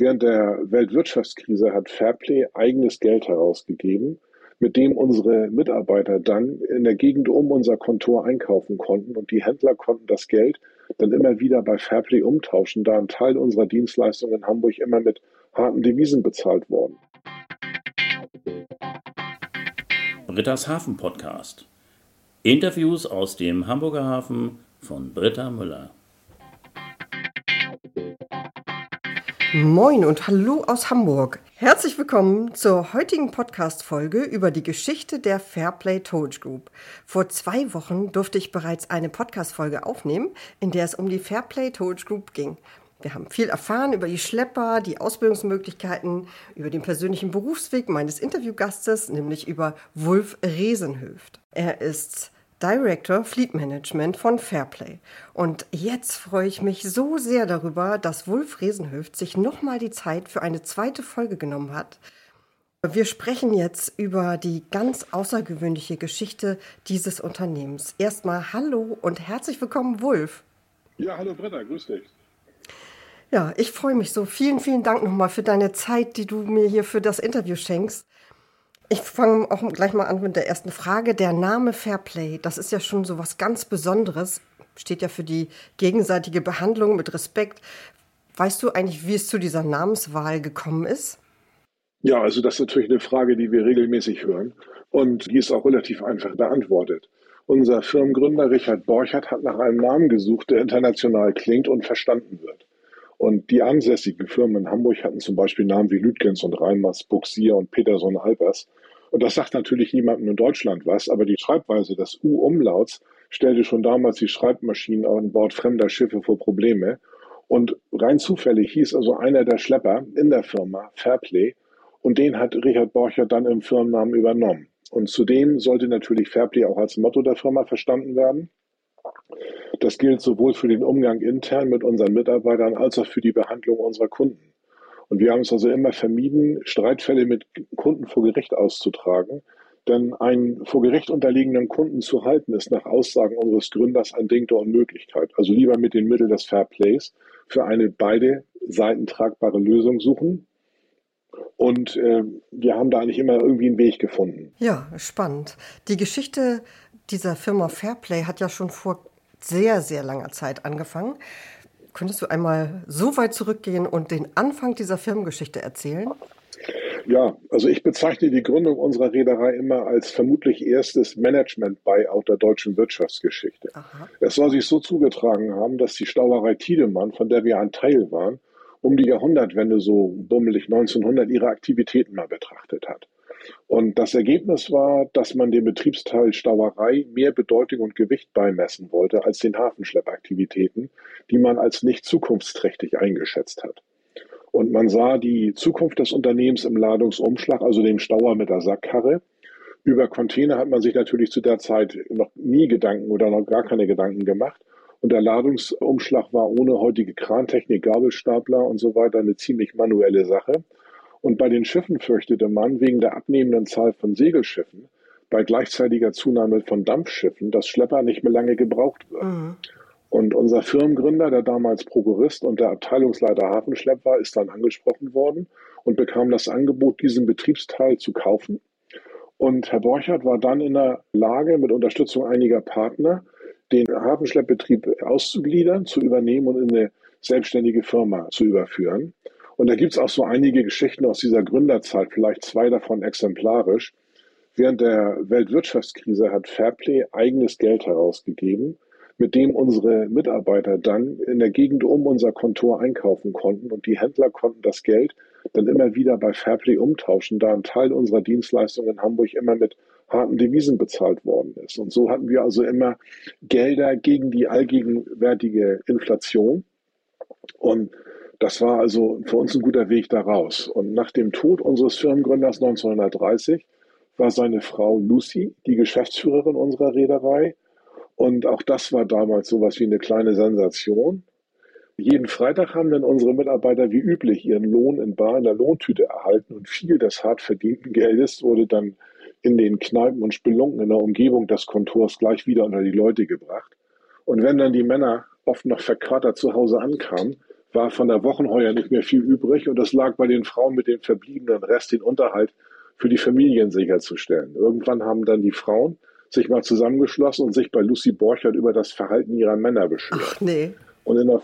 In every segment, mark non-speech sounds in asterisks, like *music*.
Während der Weltwirtschaftskrise hat Fairplay eigenes Geld herausgegeben, mit dem unsere Mitarbeiter dann in der Gegend um unser Kontor einkaufen konnten und die Händler konnten das Geld dann immer wieder bei Fairplay umtauschen, da ein Teil unserer Dienstleistungen in Hamburg immer mit harten Devisen bezahlt worden. Britta's Hafen Podcast. Interviews aus dem Hamburger Hafen von Britta Müller. Moin und hallo aus Hamburg. Herzlich willkommen zur heutigen Podcast-Folge über die Geschichte der Fairplay Towage Group. Vor zwei Wochen durfte ich bereits eine Podcast-Folge aufnehmen, in der es um die Fairplay Towage Group ging. Wir haben viel erfahren über die Schlepper, die Ausbildungsmöglichkeiten, über den persönlichen Berufsweg meines Interviewgastes, nämlich über Wulf Resenhöft. Er ist Director Fleet Management von Fairplay. Und jetzt freue ich mich so sehr darüber, dass Wulf Resenhöft sich nochmal die Zeit für eine zweite Folge genommen hat. Wir sprechen jetzt über die ganz außergewöhnliche Geschichte dieses Unternehmens. Erstmal hallo und herzlich willkommen, Wulf. Ja, hallo Britta, grüß dich. Ja, ich freue mich so. Vielen, vielen Dank nochmal für deine Zeit, die du mir hier für das Interview schenkst. Ich fange auch gleich mal an mit der ersten Frage. Der Name Fairplay, das ist ja schon so was ganz Besonderes, steht ja für die gegenseitige Behandlung mit Respekt. Weißt du eigentlich, wie es zu dieser Namenswahl gekommen ist? Ja, also das ist natürlich eine Frage, die wir regelmäßig hören und die ist auch relativ einfach beantwortet. Unser Firmengründer Richard Borchert hat nach einem Namen gesucht, der international klingt und verstanden wird. Und die ansässigen Firmen in Hamburg hatten zum Beispiel Namen wie Lütgens und Reinmers, Buxier und Peterson Albers. Und das sagt natürlich niemandem in Deutschland was, aber die Schreibweise des U-Umlauts stellte schon damals die Schreibmaschinen an Bord fremder Schiffe vor Probleme. Und rein zufällig hieß also einer der Schlepper in der Firma Fairplay und den hat Richard Borcher dann im Firmennamen übernommen. Und zudem sollte natürlich Fairplay auch als Motto der Firma verstanden werden. Das gilt sowohl für den Umgang intern mit unseren Mitarbeitern als auch für die Behandlung unserer Kunden. Und wir haben es also immer vermieden, Streitfälle mit Kunden vor Gericht auszutragen. Denn einen vor Gericht unterliegenden Kunden zu halten, ist nach Aussagen unseres Gründers ein Ding der Unmöglichkeit. Also lieber mit den Mitteln des Fair Plays für eine beide Seiten tragbare Lösung suchen. Und äh, wir haben da eigentlich immer irgendwie einen Weg gefunden. Ja, spannend. Die Geschichte dieser Firma Fairplay hat ja schon vor sehr, sehr langer Zeit angefangen. Könntest du einmal so weit zurückgehen und den Anfang dieser Firmengeschichte erzählen? Ja, also ich bezeichne die Gründung unserer Reederei immer als vermutlich erstes Management-Buyout der deutschen Wirtschaftsgeschichte. Aha. Es soll sich so zugetragen haben, dass die Stauerei Tiedemann, von der wir ein Teil waren, um die Jahrhundertwende so bummelig 1900 ihre Aktivitäten mal betrachtet hat. Und das Ergebnis war, dass man dem Betriebsteil Stauerei mehr Bedeutung und Gewicht beimessen wollte als den Hafenschleppaktivitäten, die man als nicht zukunftsträchtig eingeschätzt hat. Und man sah die Zukunft des Unternehmens im Ladungsumschlag, also dem Stauer mit der Sackkarre. Über Container hat man sich natürlich zu der Zeit noch nie Gedanken oder noch gar keine Gedanken gemacht. Und der Ladungsumschlag war ohne heutige Krantechnik, Gabelstapler und so weiter eine ziemlich manuelle Sache. Und bei den Schiffen fürchtete man wegen der abnehmenden Zahl von Segelschiffen bei gleichzeitiger Zunahme von Dampfschiffen, dass Schlepper nicht mehr lange gebraucht wird. Mhm. Und unser Firmengründer, der damals Prokurist und der Abteilungsleiter Hafenschlepp war, ist dann angesprochen worden und bekam das Angebot, diesen Betriebsteil zu kaufen. Und Herr Borchert war dann in der Lage, mit Unterstützung einiger Partner, den Hafenschleppbetrieb auszugliedern, zu übernehmen und in eine selbstständige Firma zu überführen. Und da gibt es auch so einige Geschichten aus dieser Gründerzeit, vielleicht zwei davon exemplarisch. Während der Weltwirtschaftskrise hat Fairplay eigenes Geld herausgegeben, mit dem unsere Mitarbeiter dann in der Gegend um unser Kontor einkaufen konnten und die Händler konnten das Geld dann immer wieder bei Fairplay umtauschen, da ein Teil unserer Dienstleistungen in Hamburg immer mit harten Devisen bezahlt worden ist. Und so hatten wir also immer Gelder gegen die allgegenwärtige Inflation. Und das war also für uns ein guter Weg daraus. Und nach dem Tod unseres Firmengründers 1930 war seine Frau Lucy die Geschäftsführerin unserer Reederei. Und auch das war damals sowas wie eine kleine Sensation. Jeden Freitag haben dann unsere Mitarbeiter wie üblich ihren Lohn in bar in der Lohntüte erhalten und viel des hart verdienten Geldes wurde dann in den Kneipen und Spelunken in der Umgebung des Kontors gleich wieder unter die Leute gebracht. Und wenn dann die Männer oft noch verkatert zu Hause ankamen, war von der Wochenheuer nicht mehr viel übrig und das lag bei den Frauen mit dem verbliebenen Rest, den Unterhalt für die Familien sicherzustellen. Irgendwann haben dann die Frauen sich mal zusammengeschlossen und sich bei Lucy Borchert über das Verhalten ihrer Männer beschwert. Ach nee. Und in, der,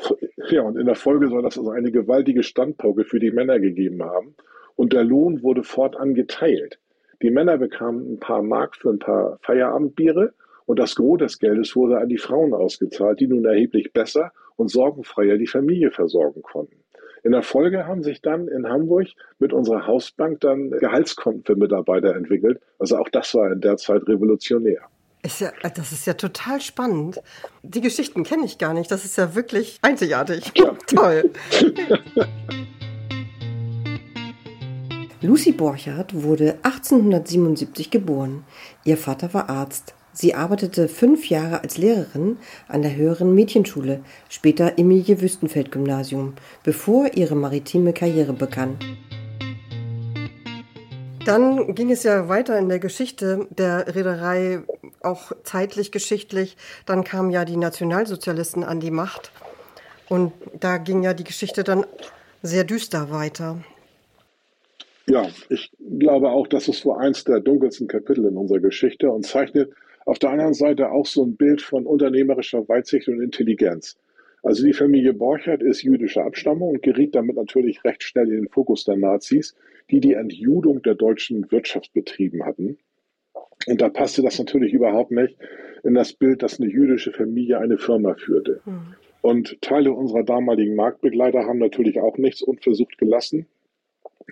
ja, und in der Folge soll das also eine gewaltige Standpauke für die Männer gegeben haben. Und der Lohn wurde fortan geteilt. Die Männer bekamen ein paar Mark für ein paar Feierabendbiere und das Gros des Geldes wurde an die Frauen ausgezahlt, die nun erheblich besser und sorgenfreier die Familie versorgen konnten. In der Folge haben sich dann in Hamburg mit unserer Hausbank dann Gehaltskonten für Mitarbeiter entwickelt. Also auch das war in der Zeit revolutionär. Ist ja, das ist ja total spannend. Die Geschichten kenne ich gar nicht. Das ist ja wirklich einzigartig. Ja. *laughs* Toll. Lucy Borchardt wurde 1877 geboren. Ihr Vater war Arzt. Sie arbeitete fünf Jahre als Lehrerin an der höheren Mädchenschule, später Emilie Wüstenfeld Gymnasium, bevor ihre maritime Karriere begann. Dann ging es ja weiter in der Geschichte der Reederei, auch zeitlich geschichtlich. Dann kamen ja die Nationalsozialisten an die Macht. Und da ging ja die Geschichte dann sehr düster weiter. Ja, ich glaube auch, das ist wohl eins der dunkelsten Kapitel in unserer Geschichte und zeichnet auf der anderen Seite auch so ein Bild von unternehmerischer Weitsicht und Intelligenz. Also die Familie Borchert ist jüdischer Abstammung und geriet damit natürlich recht schnell in den Fokus der Nazis, die die Entjudung der deutschen Wirtschaft betrieben hatten. Und da passte das natürlich überhaupt nicht in das Bild, dass eine jüdische Familie eine Firma führte. Mhm. Und Teile unserer damaligen Marktbegleiter haben natürlich auch nichts unversucht gelassen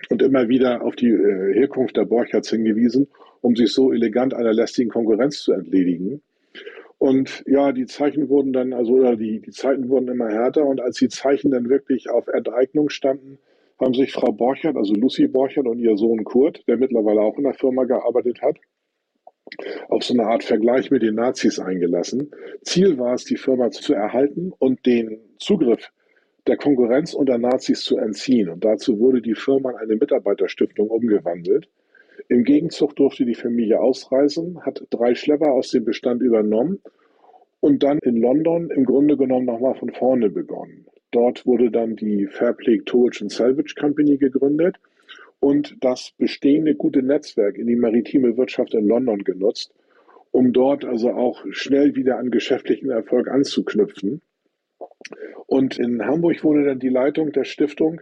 und immer wieder auf die äh, Herkunft der Borcherts hingewiesen um sich so elegant einer lästigen Konkurrenz zu entledigen. Und ja, die Zeichen wurden dann, also oder die, die Zeiten wurden immer härter und als die Zeichen dann wirklich auf Enteignung standen, haben sich Frau Borchert, also Lucy Borchert und ihr Sohn Kurt, der mittlerweile auch in der Firma gearbeitet hat, auf so eine Art Vergleich mit den Nazis eingelassen. Ziel war es, die Firma zu erhalten und den Zugriff der Konkurrenz unter Nazis zu entziehen. Und dazu wurde die Firma in eine Mitarbeiterstiftung umgewandelt. Im Gegenzug durfte die Familie ausreisen, hat drei Schlepper aus dem Bestand übernommen und dann in London im Grunde genommen nochmal von vorne begonnen. Dort wurde dann die Fairplay Towage and Salvage Company gegründet und das bestehende gute Netzwerk in die maritime Wirtschaft in London genutzt, um dort also auch schnell wieder an geschäftlichen Erfolg anzuknüpfen. Und in Hamburg wurde dann die Leitung der Stiftung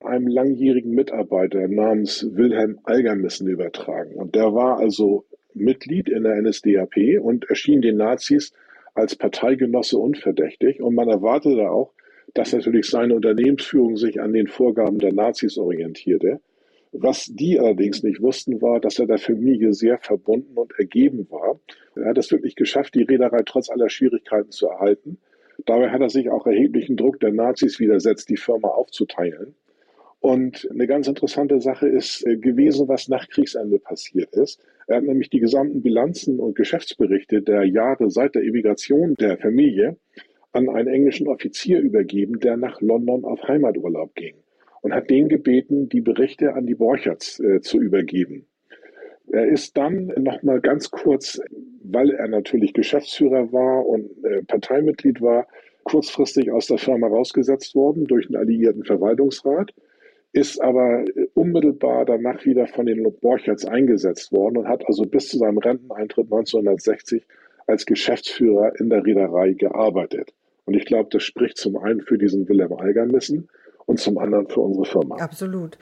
einem langjährigen Mitarbeiter namens Wilhelm Algermissen übertragen. Und der war also Mitglied in der NSDAP und erschien den Nazis als Parteigenosse unverdächtig. Und man erwartete auch, dass natürlich seine Unternehmensführung sich an den Vorgaben der Nazis orientierte. Was die allerdings nicht wussten, war, dass er der Familie sehr verbunden und ergeben war. Er hat es wirklich geschafft, die Reederei trotz aller Schwierigkeiten zu erhalten. Dabei hat er sich auch erheblichen Druck der Nazis widersetzt, die Firma aufzuteilen. Und eine ganz interessante Sache ist äh, gewesen, was nach Kriegsende passiert ist. Er hat nämlich die gesamten Bilanzen und Geschäftsberichte der Jahre seit der Emigration der Familie an einen englischen Offizier übergeben, der nach London auf Heimaturlaub ging und hat den gebeten, die Berichte an die Borcherts äh, zu übergeben. Er ist dann nochmal ganz kurz, weil er natürlich Geschäftsführer war und äh, Parteimitglied war, kurzfristig aus der Firma rausgesetzt worden durch den alliierten Verwaltungsrat ist aber unmittelbar danach wieder von den Borcherts eingesetzt worden und hat also bis zu seinem Renteneintritt 1960 als Geschäftsführer in der Reederei gearbeitet. Und ich glaube, das spricht zum einen für diesen Wilhelm Algermissen und zum anderen für unsere Firma. Absolut.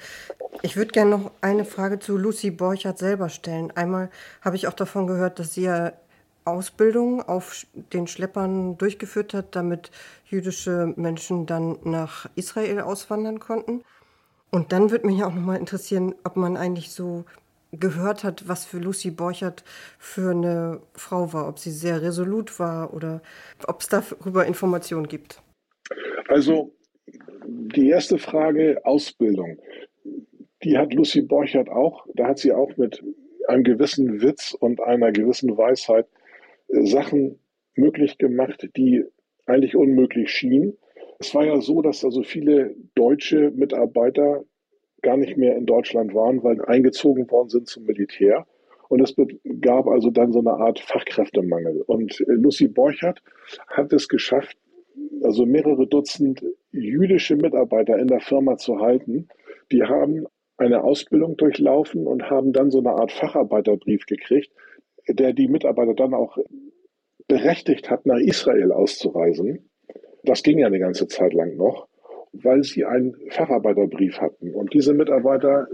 Ich würde gerne noch eine Frage zu Lucy Borchert selber stellen. Einmal habe ich auch davon gehört, dass sie ja Ausbildung auf den Schleppern durchgeführt hat, damit jüdische Menschen dann nach Israel auswandern konnten. Und dann würde mich auch noch mal interessieren, ob man eigentlich so gehört hat, was für Lucy Borchert für eine Frau war, ob sie sehr resolut war oder ob es darüber Informationen gibt. Also die erste Frage, Ausbildung, die hat Lucy Borchert auch. Da hat sie auch mit einem gewissen Witz und einer gewissen Weisheit äh, Sachen möglich gemacht, die eigentlich unmöglich schienen. Es war ja so, dass also viele deutsche Mitarbeiter gar nicht mehr in Deutschland waren, weil eingezogen worden sind zum Militär. Und es gab also dann so eine Art Fachkräftemangel. Und äh, Lucy Borchert hat es geschafft, also mehrere Dutzend jüdische Mitarbeiter in der Firma zu halten. Die haben eine Ausbildung durchlaufen und haben dann so eine Art Facharbeiterbrief gekriegt, der die Mitarbeiter dann auch berechtigt hat, nach Israel auszureisen. Das ging ja eine ganze Zeit lang noch, weil sie einen Facharbeiterbrief hatten. Und diese Mitarbeiter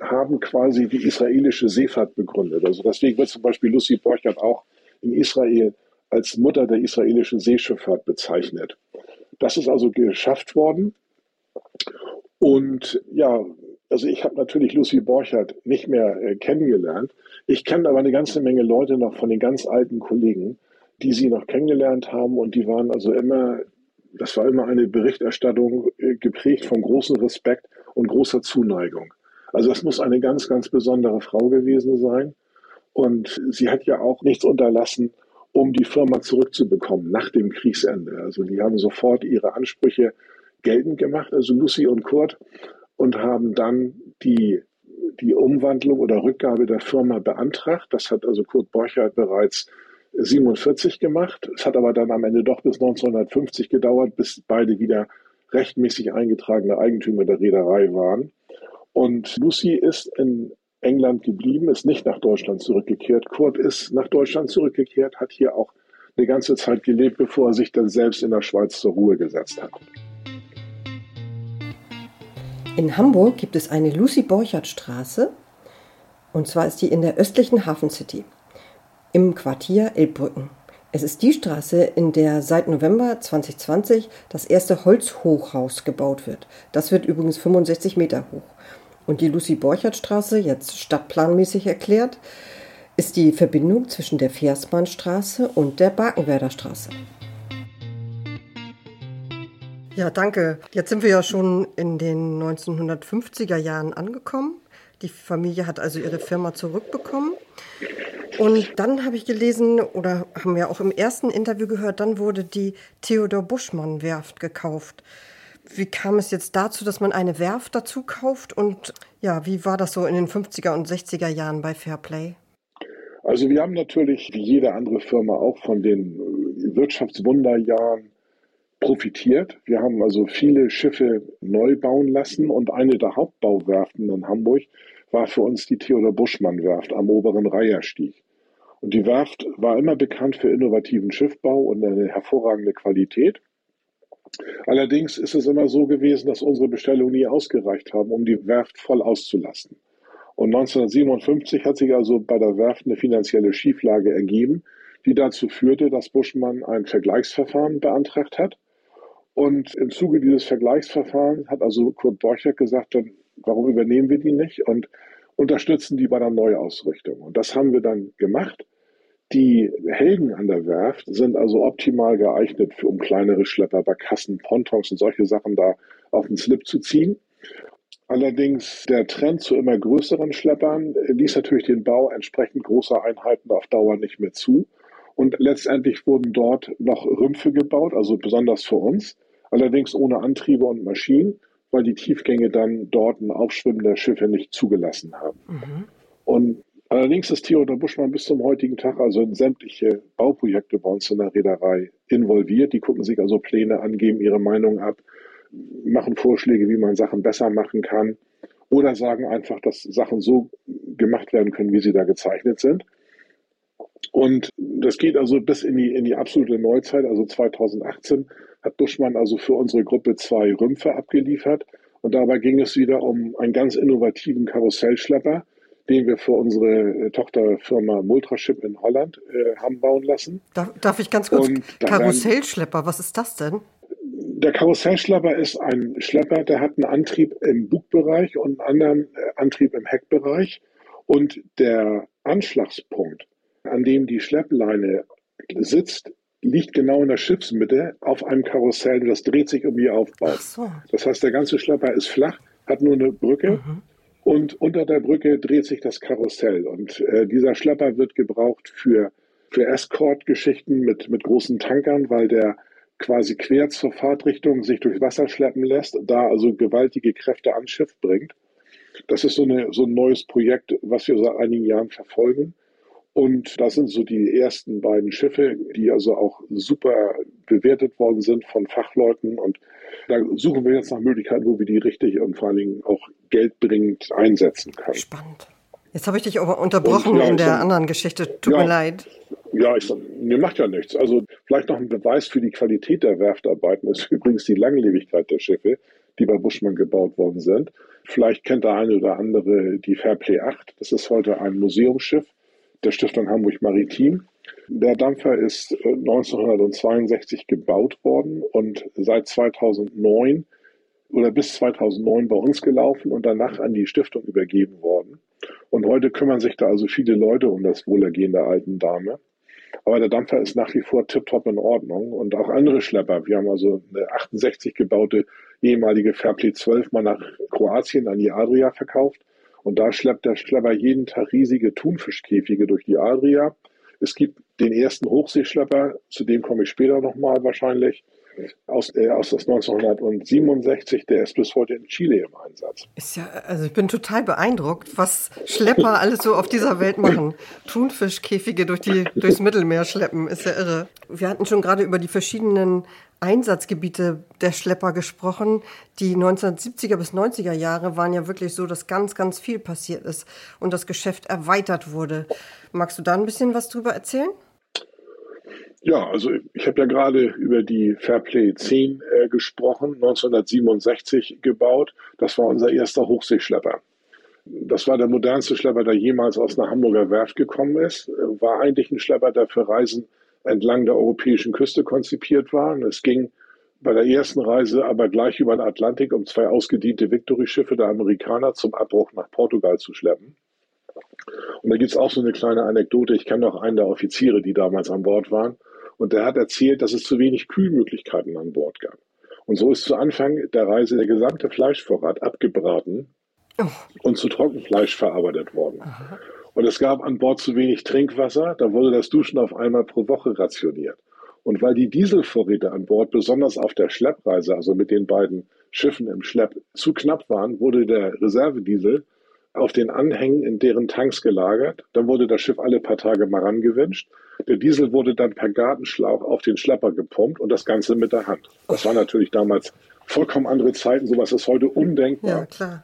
haben quasi die israelische Seefahrt begründet. Also deswegen wird zum Beispiel Lucy Borchert auch in Israel als Mutter der israelischen Seeschifffahrt bezeichnet. Das ist also geschafft worden. Und ja, also ich habe natürlich Lucy Borchert nicht mehr äh, kennengelernt. Ich kenne aber eine ganze Menge Leute noch von den ganz alten Kollegen, die sie noch kennengelernt haben und die waren also immer, das war immer eine Berichterstattung äh, geprägt von großem Respekt und großer Zuneigung. Also es muss eine ganz, ganz besondere Frau gewesen sein. Und sie hat ja auch nichts unterlassen, um die Firma zurückzubekommen nach dem Kriegsende. Also die haben sofort ihre Ansprüche geltend gemacht, also Lucy und Kurt, und haben dann die, die Umwandlung oder Rückgabe der Firma beantragt. Das hat also Kurt Borchardt bereits 47 gemacht. Es hat aber dann am Ende doch bis 1950 gedauert, bis beide wieder rechtmäßig eingetragene Eigentümer der Reederei waren. Und Lucy ist in England geblieben, ist nicht nach Deutschland zurückgekehrt. Kurt ist nach Deutschland zurückgekehrt, hat hier auch eine ganze Zeit gelebt, bevor er sich dann selbst in der Schweiz zur Ruhe gesetzt hat. In Hamburg gibt es eine Lucy Borchardt Straße und zwar ist die in der östlichen Hafen City im Quartier Elbbrücken. Es ist die Straße, in der seit November 2020 das erste Holzhochhaus gebaut wird. Das wird übrigens 65 Meter hoch. Und die Lucy-Borchert-Straße, jetzt stadtplanmäßig erklärt, ist die Verbindung zwischen der Versbahnstraße und der Barkenwerder Straße. Ja, danke. Jetzt sind wir ja schon in den 1950er Jahren angekommen. Die Familie hat also ihre Firma zurückbekommen. Und dann habe ich gelesen oder haben wir auch im ersten Interview gehört, dann wurde die Theodor Buschmann Werft gekauft. Wie kam es jetzt dazu, dass man eine Werft dazu kauft? Und ja, wie war das so in den 50er und 60er Jahren bei Fairplay? Also wir haben natürlich, wie jede andere Firma, auch von den Wirtschaftswunderjahren profitiert. Wir haben also viele Schiffe neu bauen lassen und eine der Hauptbauwerften in Hamburg war für uns die Theodor Buschmann Werft am oberen Reiherstieg. Und die Werft war immer bekannt für innovativen Schiffbau und eine hervorragende Qualität. Allerdings ist es immer so gewesen, dass unsere Bestellungen nie ausgereicht haben, um die Werft voll auszulasten. Und 1957 hat sich also bei der Werft eine finanzielle Schieflage ergeben, die dazu führte, dass Buschmann ein Vergleichsverfahren beantragt hat. Und im Zuge dieses Vergleichsverfahrens hat also Kurt Borchert gesagt, dann, warum übernehmen wir die nicht und unterstützen die bei der Neuausrichtung. Und das haben wir dann gemacht. Die Helgen an der Werft sind also optimal geeignet, für, um kleinere Schlepper, Barkassen, Pontons und solche Sachen da auf den Slip zu ziehen. Allerdings der Trend zu immer größeren Schleppern ließ natürlich den Bau entsprechend großer Einheiten auf Dauer nicht mehr zu. Und letztendlich wurden dort noch Rümpfe gebaut, also besonders für uns, allerdings ohne Antriebe und Maschinen, weil die Tiefgänge dann dort ein Aufschwimmen der Schiffe nicht zugelassen haben. Mhm. Und Allerdings ist Theodor Buschmann bis zum heutigen Tag also in sämtliche Bauprojekte bei uns in der Reederei involviert. Die gucken sich also Pläne an, geben ihre Meinung ab, machen Vorschläge, wie man Sachen besser machen kann oder sagen einfach, dass Sachen so gemacht werden können, wie sie da gezeichnet sind. Und das geht also bis in die, in die absolute Neuzeit, also 2018 hat Buschmann also für unsere Gruppe zwei Rümpfe abgeliefert. Und dabei ging es wieder um einen ganz innovativen Karussellschlepper, den wir für unsere äh, Tochterfirma Multraship in Holland äh, haben bauen lassen. Darf, darf ich ganz kurz, Karussellschlepper, was ist das denn? Der Karussellschlepper ist ein Schlepper, der hat einen Antrieb im Bugbereich und einen anderen äh, Antrieb im Heckbereich. Und der Anschlagspunkt, an dem die Schleppleine sitzt, liegt genau in der Schiffsmitte auf einem Karussell, das dreht sich um ihr Aufbau. So. Das heißt, der ganze Schlepper ist flach, hat nur eine Brücke mhm. Und unter der Brücke dreht sich das Karussell. Und äh, dieser Schlepper wird gebraucht für, für Escort-Geschichten mit, mit großen Tankern, weil der quasi quer zur Fahrtrichtung sich durch Wasser schleppen lässt, da also gewaltige Kräfte ans Schiff bringt. Das ist so, eine, so ein neues Projekt, was wir seit einigen Jahren verfolgen. Und das sind so die ersten beiden Schiffe, die also auch super bewertet worden sind von Fachleuten. Und da suchen wir jetzt nach Möglichkeiten, wo wir die richtig und vor allen Dingen auch geldbringend einsetzen können. Spannend. Jetzt habe ich dich aber unterbrochen ja, in der sag, anderen Geschichte. Tut ja, mir leid. Ja, ich mir macht ja nichts. Also vielleicht noch ein Beweis für die Qualität der Werftarbeiten ist übrigens die Langlebigkeit der Schiffe, die bei Buschmann gebaut worden sind. Vielleicht kennt der eine oder andere die Fairplay 8. Das ist heute ein Museumsschiff der Stiftung Hamburg Maritim. Der Dampfer ist 1962 äh, gebaut worden und seit 2009 oder bis 2009 bei uns gelaufen und danach an die Stiftung übergeben worden. Und heute kümmern sich da also viele Leute um das Wohlergehen der alten Dame. Aber der Dampfer ist nach wie vor tiptop in Ordnung und auch andere Schlepper. Wir haben also eine 68 gebaute ehemalige Fairplay 12 mal nach Kroatien an die Adria verkauft. Und da schleppt der Schlepper jeden Tag riesige Thunfischkäfige durch die Adria. Es gibt den ersten Hochseeschlepper, zu dem komme ich später nochmal wahrscheinlich, aus, äh, aus das 1967, der ist bis heute in Chile im Einsatz. Ist ja, also ich bin total beeindruckt, was Schlepper alles so auf dieser Welt machen. Thunfischkäfige durch die, durchs Mittelmeer schleppen, ist ja irre. Wir hatten schon gerade über die verschiedenen Einsatzgebiete der Schlepper gesprochen. Die 1970er bis 90er Jahre waren ja wirklich so, dass ganz, ganz viel passiert ist und das Geschäft erweitert wurde. Magst du da ein bisschen was drüber erzählen? Ja, also ich habe ja gerade über die Fairplay 10 äh, gesprochen, 1967 gebaut. Das war unser erster Hochseeschlepper. Das war der modernste Schlepper, der jemals aus einer Hamburger Werft gekommen ist. War eigentlich ein Schlepper, der für Reisen entlang der europäischen Küste konzipiert war. Und es ging bei der ersten Reise aber gleich über den Atlantik, um zwei ausgediente Victory-Schiffe der Amerikaner zum Abbruch nach Portugal zu schleppen. Und da gibt es auch so eine kleine Anekdote. Ich kenne noch einen der Offiziere, die damals an Bord waren. Und der hat erzählt, dass es zu wenig Kühlmöglichkeiten an Bord gab. Und so ist zu Anfang der Reise der gesamte Fleischvorrat abgebraten oh. und zu Trockenfleisch verarbeitet worden. Aha. Und es gab an Bord zu wenig Trinkwasser, da wurde das Duschen auf einmal pro Woche rationiert. Und weil die Dieselvorräte an Bord besonders auf der Schleppreise, also mit den beiden Schiffen im Schlepp, zu knapp waren, wurde der Reservediesel auf den Anhängen in deren Tanks gelagert. Dann wurde das Schiff alle paar Tage mal rangewünscht. Der Diesel wurde dann per Gartenschlauch auf den Schlepper gepumpt und das Ganze mit der Hand. Das war natürlich damals vollkommen andere Zeiten. Sowas ist heute undenkbar. Ja, klar.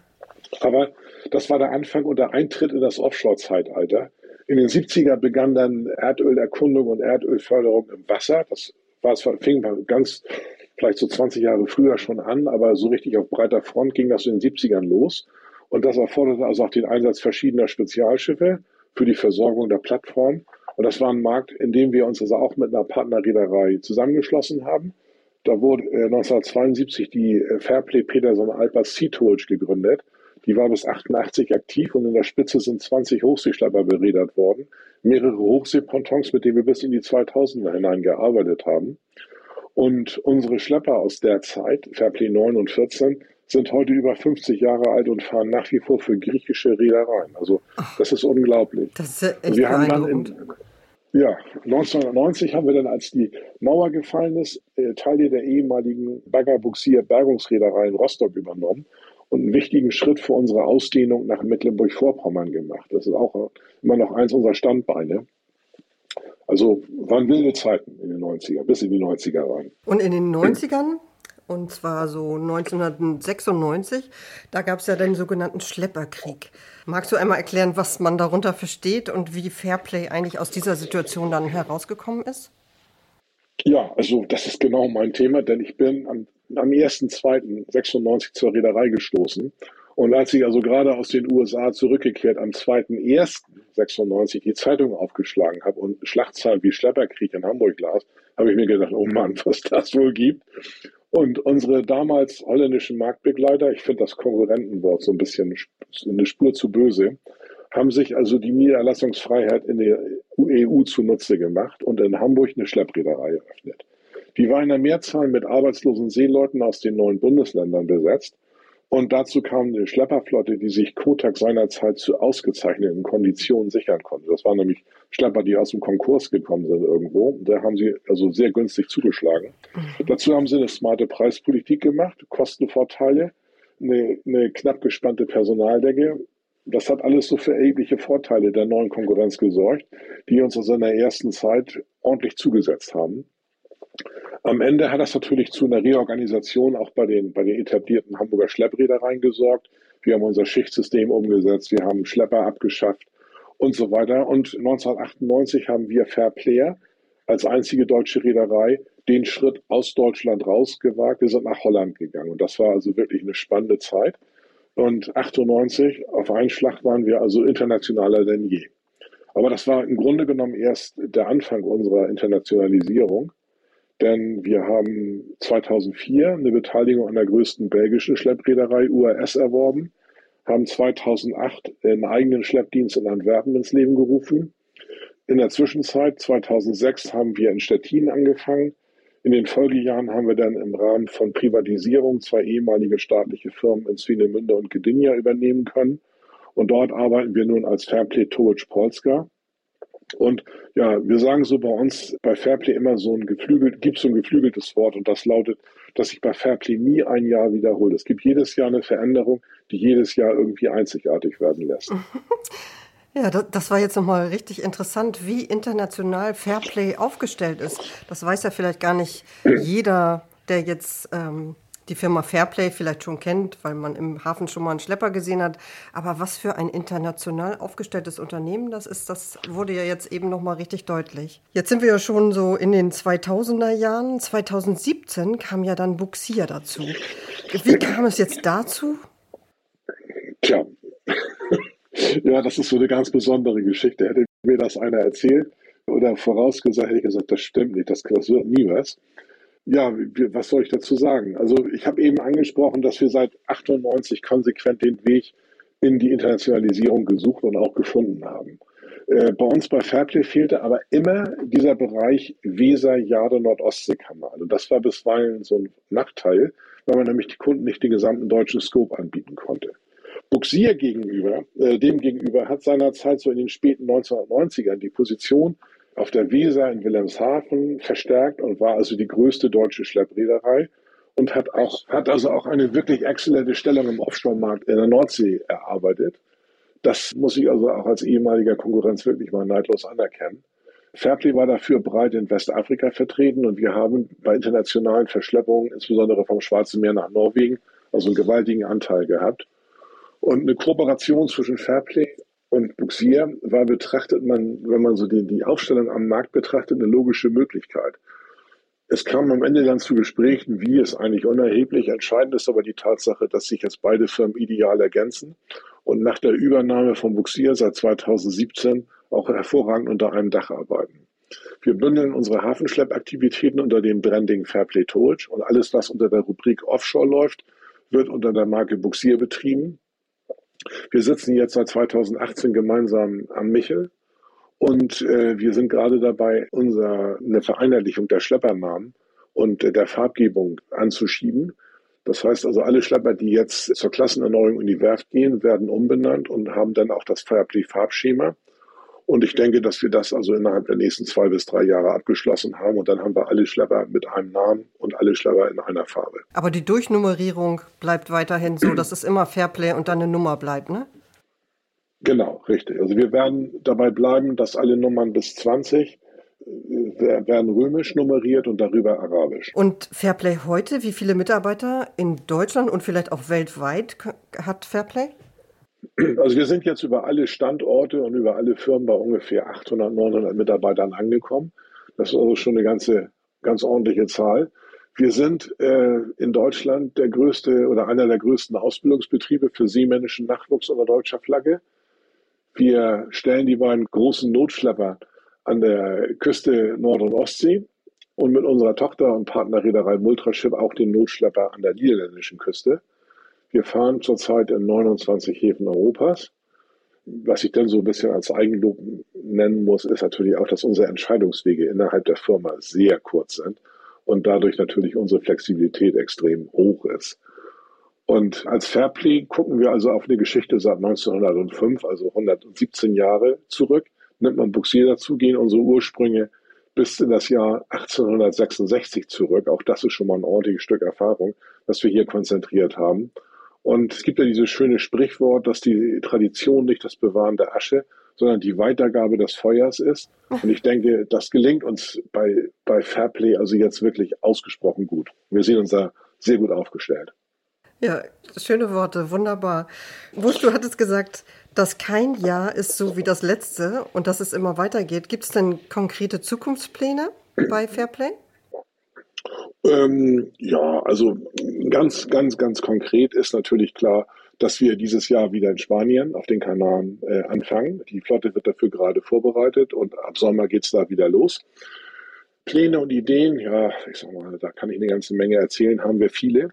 Aber das war der Anfang und der Eintritt in das Offshore-Zeitalter. In den 70er begann dann Erdölerkundung und Erdölförderung im Wasser. Das war, fing ganz, vielleicht so 20 Jahre früher schon an, aber so richtig auf breiter Front ging das in den 70ern los. Und das erforderte also auch den Einsatz verschiedener Spezialschiffe für die Versorgung der Plattform. Und das war ein Markt, in dem wir uns also auch mit einer Partnerreederei zusammengeschlossen haben. Da wurde 1972 äh, die äh, Fairplay Peterson Alpers Sea Towage gegründet. Die war bis 88 aktiv und in der Spitze sind 20 Hochseeschlepper beredert worden. Mehrere Hochseepontons, mit denen wir bis in die 2000er hinein gearbeitet haben. Und unsere Schlepper aus der Zeit, Fairplay 9 und 14, sind heute über 50 Jahre alt und fahren nach wie vor für griechische Reedereien. Also das ist unglaublich. Das ist echt wir haben dann in, ja, 1990 haben wir dann, als die Mauer gefallen ist, äh, Teile der ehemaligen Baggerbuxier Bergungsreederei in Rostock übernommen und einen wichtigen Schritt für unsere Ausdehnung nach Mecklenburg-Vorpommern gemacht. Das ist auch immer noch eins unserer Standbeine. Also waren wilde Zeiten in den 90er, bis in die 90er rein. Und in den 90ern und zwar so 1996. Da gab es ja den sogenannten Schlepperkrieg. Magst du einmal erklären, was man darunter versteht und wie Fairplay eigentlich aus dieser Situation dann herausgekommen ist? Ja, also das ist genau mein Thema, denn ich bin am, am 1.2.96 zur Reederei gestoßen. Und als ich also gerade aus den USA zurückgekehrt am 2.1.96 die Zeitung aufgeschlagen habe und Schlachtzahlen wie Schlepperkrieg in Hamburg las, habe ich mir gedacht, oh Mann, was das wohl gibt. Und unsere damals holländischen Marktbegleiter, ich finde das Konkurrentenwort so ein bisschen eine Spur zu böse, haben sich also die Niederlassungsfreiheit in der EU zunutze gemacht und in Hamburg eine Schleppreederei eröffnet. Die war in der Mehrzahl mit arbeitslosen Seeleuten aus den neuen Bundesländern besetzt und dazu kam eine Schlepperflotte, die sich Kotak seinerzeit zu ausgezeichneten Konditionen sichern konnte. Das waren nämlich Schlepper, die aus dem Konkurs gekommen sind irgendwo. Da haben sie also sehr günstig zugeschlagen. Mhm. Dazu haben sie eine smarte Preispolitik gemacht, Kostenvorteile, eine, eine knapp gespannte Personaldecke, das hat alles so für erhebliche Vorteile der neuen Konkurrenz gesorgt, die uns in der ersten Zeit ordentlich zugesetzt haben. Am Ende hat das natürlich zu einer Reorganisation auch bei den, bei den etablierten Hamburger Schlepprädereien gesorgt. Wir haben unser Schichtsystem umgesetzt, wir haben Schlepper abgeschafft und so weiter. Und 1998 haben wir Fairplayer als einzige deutsche Reederei den Schritt aus Deutschland rausgewagt. Wir sind nach Holland gegangen. Und das war also wirklich eine spannende Zeit. Und 98 auf einen Schlag waren wir also internationaler denn je. Aber das war im Grunde genommen erst der Anfang unserer Internationalisierung. Denn wir haben 2004 eine Beteiligung an der größten belgischen Schleppreederei URS erworben, haben 2008 einen eigenen Schleppdienst in Antwerpen ins Leben gerufen. In der Zwischenzeit, 2006, haben wir in Stettin angefangen. In den Folgejahren haben wir dann im Rahmen von Privatisierung zwei ehemalige staatliche Firmen in Swinemünde und Gdynia übernehmen können. Und dort arbeiten wir nun als Fairplay Towage Polska. Und ja, wir sagen so bei uns bei Fairplay immer so ein geflügelt, gibt so ein geflügeltes Wort und das lautet, dass sich bei Fairplay nie ein Jahr wiederholt. Es gibt jedes Jahr eine Veränderung, die jedes Jahr irgendwie einzigartig werden lässt. *laughs* Ja, das war jetzt nochmal richtig interessant, wie international Fairplay aufgestellt ist. Das weiß ja vielleicht gar nicht *clears throat* jeder, der jetzt ähm, die Firma Fairplay vielleicht schon kennt, weil man im Hafen schon mal einen Schlepper gesehen hat. Aber was für ein international aufgestelltes Unternehmen das ist, das wurde ja jetzt eben noch mal richtig deutlich. Jetzt sind wir ja schon so in den 2000er Jahren. 2017 kam ja dann Buxier dazu. Wie kam es jetzt dazu? Tja, *laughs* ja, das ist so eine ganz besondere Geschichte. Hätte mir das einer erzählt oder vorausgesagt, hätte ich gesagt, das stimmt nicht, das, das wird nie was. Ja, was soll ich dazu sagen? Also ich habe eben angesprochen, dass wir seit 98 konsequent den Weg in die Internationalisierung gesucht und auch gefunden haben. Äh, bei uns bei Fairplay fehlte aber immer dieser Bereich Weser-Jade-Nordostseekanal. Und das war bisweilen so ein Nachteil, weil man nämlich die Kunden nicht den gesamten deutschen Scope anbieten konnte. Buxier gegenüber, äh, dem gegenüber hat seinerzeit so in den späten 1990ern die Position auf der Weser in Wilhelmshaven verstärkt und war also die größte deutsche Schleppreederei und hat auch, hat also auch eine wirklich exzellente Stellung im Offshore-Markt in der Nordsee erarbeitet. Das muss ich also auch als ehemaliger Konkurrenz wirklich mal neidlos anerkennen. Fairplay war dafür breit in Westafrika vertreten und wir haben bei internationalen Verschleppungen, insbesondere vom Schwarzen Meer nach Norwegen, also einen gewaltigen Anteil gehabt. Und eine Kooperation zwischen Fairplay und Buxier war betrachtet man, wenn man so die, die Aufstellung am Markt betrachtet, eine logische Möglichkeit. Es kam am Ende dann zu Gesprächen, wie es eigentlich unerheblich. Entscheidend ist aber die Tatsache, dass sich jetzt beide Firmen ideal ergänzen und nach der Übernahme von Buxier seit 2017 auch hervorragend unter einem Dach arbeiten. Wir bündeln unsere Hafenschleppaktivitäten unter dem Branding Fairplay Towage und alles, was unter der Rubrik Offshore läuft, wird unter der Marke Buxier betrieben. Wir sitzen jetzt seit 2018 gemeinsam am Michel und äh, wir sind gerade dabei, unser, eine Vereinheitlichung der Schleppernamen und äh, der Farbgebung anzuschieben. Das heißt also, alle Schlepper, die jetzt zur Klassenerneuerung in die Werft gehen, werden umbenannt und haben dann auch das Fairplay-Farbschema. Und ich denke, dass wir das also innerhalb der nächsten zwei bis drei Jahre abgeschlossen haben. Und dann haben wir alle Schlepper mit einem Namen und alle Schlepper in einer Farbe. Aber die Durchnummerierung bleibt weiterhin so, dass es immer Fairplay und dann eine Nummer bleibt, ne? Genau, richtig. Also wir werden dabei bleiben, dass alle Nummern bis 20 äh, werden römisch nummeriert und darüber arabisch. Und Fairplay heute, wie viele Mitarbeiter in Deutschland und vielleicht auch weltweit hat Fairplay? Also wir sind jetzt über alle Standorte und über alle Firmen bei ungefähr 800, 900 Mitarbeitern angekommen. Das ist also schon eine ganze, ganz ordentliche Zahl. Wir sind äh, in Deutschland der größte oder einer der größten Ausbildungsbetriebe für seemännischen Nachwuchs unter deutscher Flagge. Wir stellen die beiden großen Notschlepper an der Küste Nord- und Ostsee und mit unserer Tochter- und Partnerreederei Multraship auch den Notschlepper an der niederländischen Küste. Wir fahren zurzeit in 29 Häfen Europas. Was ich dann so ein bisschen als Eigenlob nennen muss, ist natürlich auch, dass unsere Entscheidungswege innerhalb der Firma sehr kurz sind und dadurch natürlich unsere Flexibilität extrem hoch ist. Und als Fairplay gucken wir also auf eine Geschichte seit 1905, also 117 Jahre zurück. Nimmt man Buxier dazu, gehen unsere Ursprünge bis in das Jahr 1866 zurück. Auch das ist schon mal ein ordentliches Stück Erfahrung, das wir hier konzentriert haben. Und es gibt ja dieses schöne Sprichwort, dass die Tradition nicht das Bewahren der Asche, sondern die Weitergabe des Feuers ist. Und ich denke, das gelingt uns bei, bei Fairplay also jetzt wirklich ausgesprochen gut. Wir sehen uns da sehr gut aufgestellt. Ja, schöne Worte, wunderbar. Wurst, du hattest gesagt, dass kein Jahr ist so wie das letzte und dass es immer weitergeht. Gibt es denn konkrete Zukunftspläne bei Fairplay? Ähm, ja, also ganz, ganz, ganz konkret ist natürlich klar, dass wir dieses Jahr wieder in Spanien auf den Kanaren äh, anfangen. Die Flotte wird dafür gerade vorbereitet und ab Sommer geht es da wieder los. Pläne und Ideen, ja, ich sag mal, da kann ich eine ganze Menge erzählen, haben wir viele.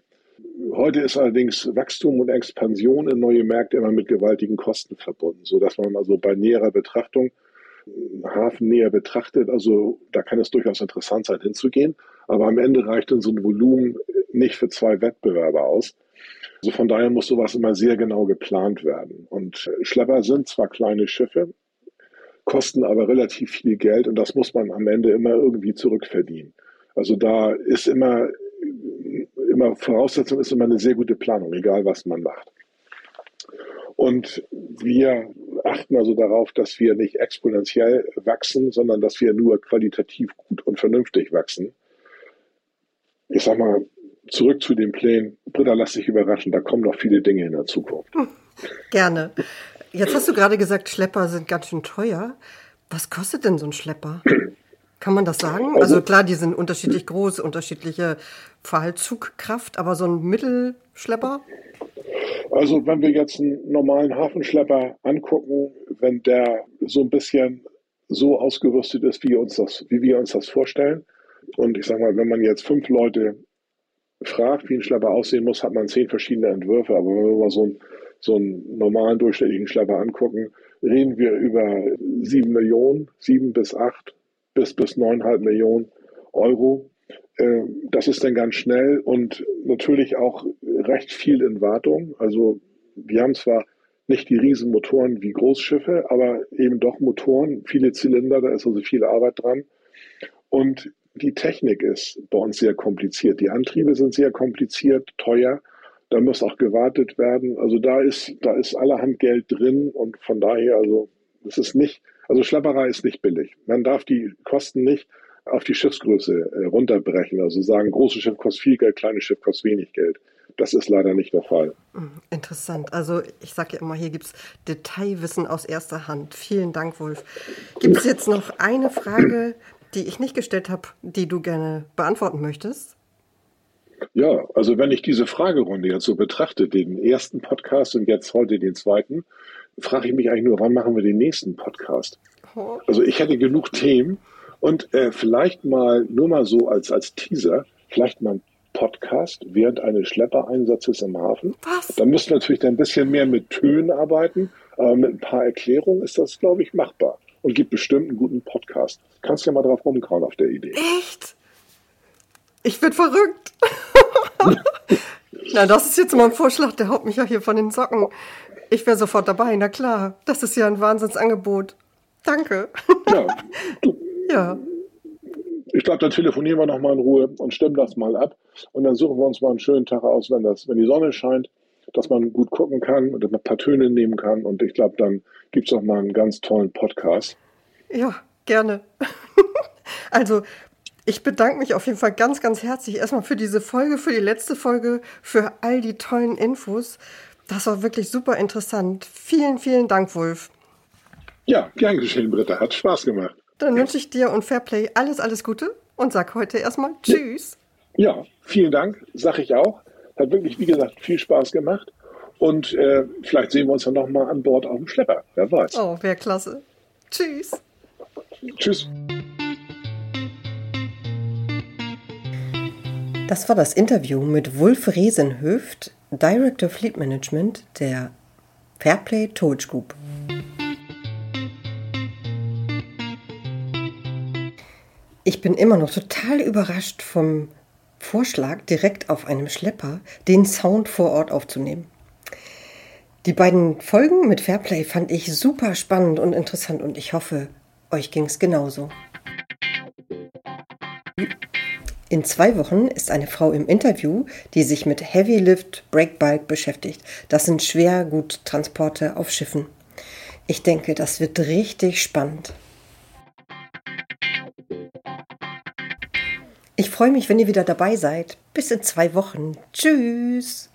Heute ist allerdings Wachstum und Expansion in neue Märkte immer mit gewaltigen Kosten verbunden, sodass man also bei näherer Betrachtung Hafen näher betrachtet, also da kann es durchaus interessant sein, hinzugehen. Aber am Ende reicht dann so ein Volumen nicht für zwei Wettbewerber aus. Also von daher muss sowas immer sehr genau geplant werden. Und Schlepper sind zwar kleine Schiffe, kosten aber relativ viel Geld und das muss man am Ende immer irgendwie zurückverdienen. Also da ist immer, immer Voraussetzung ist immer eine sehr gute Planung, egal was man macht. Und wir achten also darauf, dass wir nicht exponentiell wachsen, sondern dass wir nur qualitativ gut und vernünftig wachsen. Ich sag mal, zurück zu den Plänen. Britta, lass dich überraschen, da kommen noch viele Dinge in der Zukunft. Gerne. Jetzt hast du gerade gesagt, Schlepper sind ganz schön teuer. Was kostet denn so ein Schlepper? Kann man das sagen? Also, also klar, die sind unterschiedlich groß, unterschiedliche Verhaltszugkraft, aber so ein Mittelschlepper? Also wenn wir jetzt einen normalen Hafenschlepper angucken, wenn der so ein bisschen so ausgerüstet ist, wie, uns das, wie wir uns das vorstellen, und ich sage mal, wenn man jetzt fünf Leute fragt, wie ein Schlepper aussehen muss, hat man zehn verschiedene Entwürfe. Aber wenn wir mal so einen, so einen normalen durchschnittlichen Schlepper angucken, reden wir über sieben Millionen, sieben bis acht bis bis neuneinhalb Millionen Euro. Ähm, das ist dann ganz schnell und natürlich auch recht viel in Wartung. Also wir haben zwar nicht die Riesenmotoren wie Großschiffe, aber eben doch Motoren, viele Zylinder, da ist also viel Arbeit dran. Und die Technik ist bei uns sehr kompliziert. Die Antriebe sind sehr kompliziert, teuer. Da muss auch gewartet werden. Also da ist, da ist allerhand Geld drin und von daher, also es ist nicht, also Schlapperei ist nicht billig. Man darf die Kosten nicht auf die Schiffsgröße äh, runterbrechen. Also sagen, großes Schiff kostet viel Geld, kleines Schiff kostet wenig Geld. Das ist leider nicht der Fall. Hm, interessant. Also ich sage ja immer, hier gibt es Detailwissen aus erster Hand. Vielen Dank, Wolf. Gibt es jetzt noch eine Frage, die ich nicht gestellt habe, die du gerne beantworten möchtest? Ja, also wenn ich diese Fragerunde jetzt so betrachte, den ersten Podcast und jetzt heute den zweiten, frage ich mich eigentlich nur, wann machen wir den nächsten Podcast? Oh. Also ich hätte genug Themen und äh, vielleicht mal, nur mal so als, als Teaser, vielleicht mal ein Podcast während eines Schleppereinsatzes im Hafen. Was? Da müssten wir natürlich ein bisschen mehr mit Tönen arbeiten, aber mit ein paar Erklärungen ist das, glaube ich, machbar. Und gibt bestimmt einen guten Podcast. Kannst ja mal drauf rumkauen auf der Idee. Echt? Ich bin verrückt. *laughs* Na, das ist jetzt mal ein Vorschlag, der haut mich ja hier von den Socken. Ich wäre sofort dabei, na klar. Das ist ja ein Wahnsinnsangebot. Danke. Ja, du, ja. Ich glaube, da telefonieren wir noch mal in Ruhe und stimmen das mal ab. Und dann suchen wir uns mal einen schönen Tag aus, wenn, das, wenn die Sonne scheint, dass man gut gucken kann und ein paar Töne nehmen kann. Und ich glaube, dann gibt es auch mal einen ganz tollen Podcast. Ja, gerne. *laughs* also, ich bedanke mich auf jeden Fall ganz, ganz herzlich erstmal für diese Folge, für die letzte Folge, für all die tollen Infos. Das war wirklich super interessant. Vielen, vielen Dank, Wolf. Ja, gern geschehen, Britta. Hat Spaß gemacht. Dann wünsche ich dir und Fairplay alles, alles Gute und sag heute erstmal Tschüss. Ja, vielen Dank, sag ich auch. Hat wirklich, wie gesagt, viel Spaß gemacht. Und äh, vielleicht sehen wir uns dann nochmal an Bord auf dem Schlepper. Wer weiß. Oh, wäre klasse. Tschüss. Tschüss. Das war das Interview mit Wulf Resenhöft, Director Fleet Management der Fairplay Towage Group. Ich bin immer noch total überrascht vom Vorschlag, direkt auf einem Schlepper den Sound vor Ort aufzunehmen. Die beiden Folgen mit Fairplay fand ich super spannend und interessant und ich hoffe, euch ging es genauso. In zwei Wochen ist eine Frau im Interview, die sich mit Heavy Lift Break Bike beschäftigt. Das sind schwer gut Transporte auf Schiffen. Ich denke, das wird richtig spannend. freue mich, wenn ihr wieder dabei seid. Bis in zwei Wochen. Tschüss.